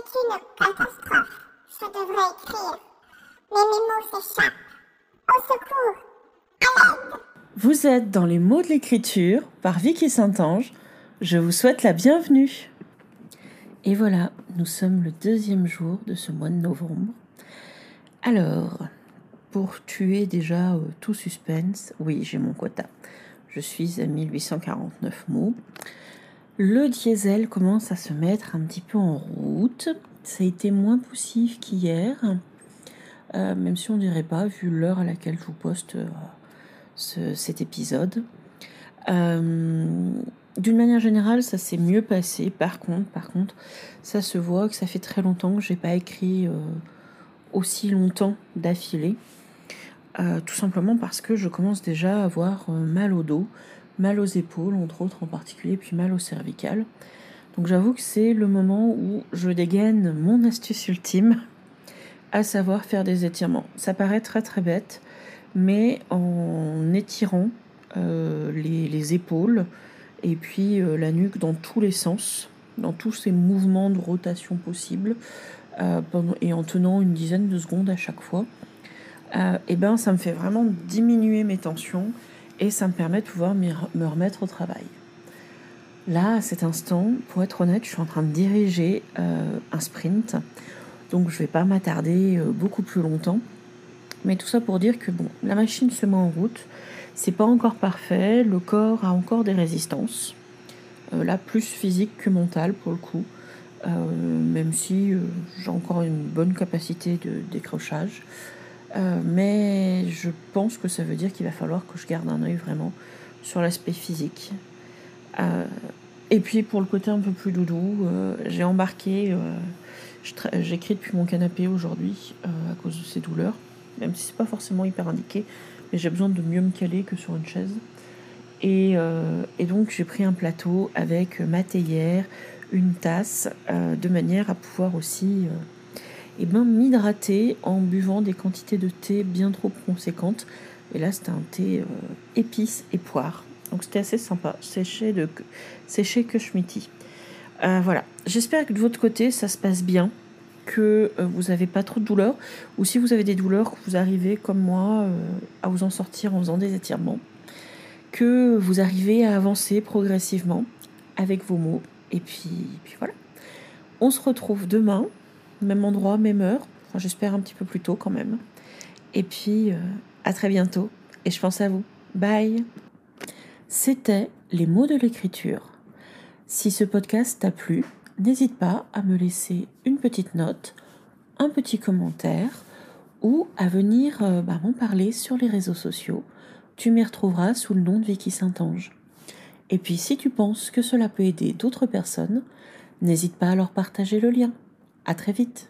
une catastrophe. Je devrais écrire. Mais mes mots s'échappent. Au secours À l'aide Vous êtes dans les mots de l'écriture par Vicky Saint-Ange. Je vous souhaite la bienvenue. Et voilà, nous sommes le deuxième jour de ce mois de novembre. Alors, pour tuer déjà euh, tout suspense, oui, j'ai mon quota. Je suis à 1849 mots. Le diesel commence à se mettre un petit peu en route. Ça a été moins poussif qu'hier, euh, même si on dirait pas, vu l'heure à laquelle je vous poste euh, ce- cet épisode. Euh, D'une manière générale, ça s'est mieux passé. Par contre, par contre, ça se voit que ça fait très longtemps que j'ai pas écrit aussi longtemps d'affilée. Tout simplement parce que je commence déjà à avoir mal au dos, mal aux épaules, entre autres en particulier, puis mal au cervical. Donc j'avoue que c'est le moment où je dégaine mon astuce ultime, à savoir faire des étirements. Ça paraît très très bête, mais en étirant euh, les, les épaules et puis euh, la nuque dans tous les sens, dans tous ces mouvements de rotation possibles, euh, et en tenant une dizaine de secondes à chaque fois, et ben ça me fait vraiment diminuer mes tensions et ça me permet de pouvoir me remettre au travail. Là, à cet instant, pour être honnête, je suis en train de diriger euh, un sprint, donc je vais pas m'attarder euh, beaucoup plus longtemps. Mais tout ça pour dire que bon, la machine se met en route, c'est pas encore parfait, le corps a encore des résistances, euh, là plus physique que mentale pour le coup, même si j'ai encore une bonne capacité de décrochage. Euh, mais je pense que ça veut dire qu'il va falloir que je garde un œil vraiment sur l'aspect physique. Euh, et puis pour le côté un peu plus doudou, euh, j'ai embarqué, j'écris depuis mon canapé aujourd'hui à cause de ces douleurs, même si c'est pas forcément hyper indiqué, mais j'ai besoin de mieux me caler que sur une chaise. Et, et donc j'ai pris un plateau avec ma théière, une tasse, de manière à pouvoir aussi euh, eh ben, m'hydrater en buvant des quantités de thé bien trop conséquentes. Et là, c'était un thé euh, épices et poire. Donc c'était assez sympa, séché de séché que schmitty. Euh, voilà, j'espère que de votre côté, ça se passe bien, que euh, vous n'avez pas trop de douleurs, ou si vous avez des douleurs, que vous arrivez comme moi euh, à vous en sortir en faisant des étirements, que vous arrivez à avancer progressivement avec vos mots. Et puis, puis voilà. On se retrouve demain même endroit, même heure. J'espère un petit peu plus tôt quand même. Et puis, euh, à très bientôt. Et je pense à vous. Bye. C'était les mots de l'écriture. Si ce podcast t'a plu, n'hésite pas à me laisser une petite note, un petit commentaire ou à venir euh, bah, m'en parler sur les réseaux sociaux. Tu m'y retrouveras sous le nom de Vicky Saint-Ange. Et puis si tu penses que cela peut aider d'autres personnes, n'hésite pas à leur partager le lien. À très vite.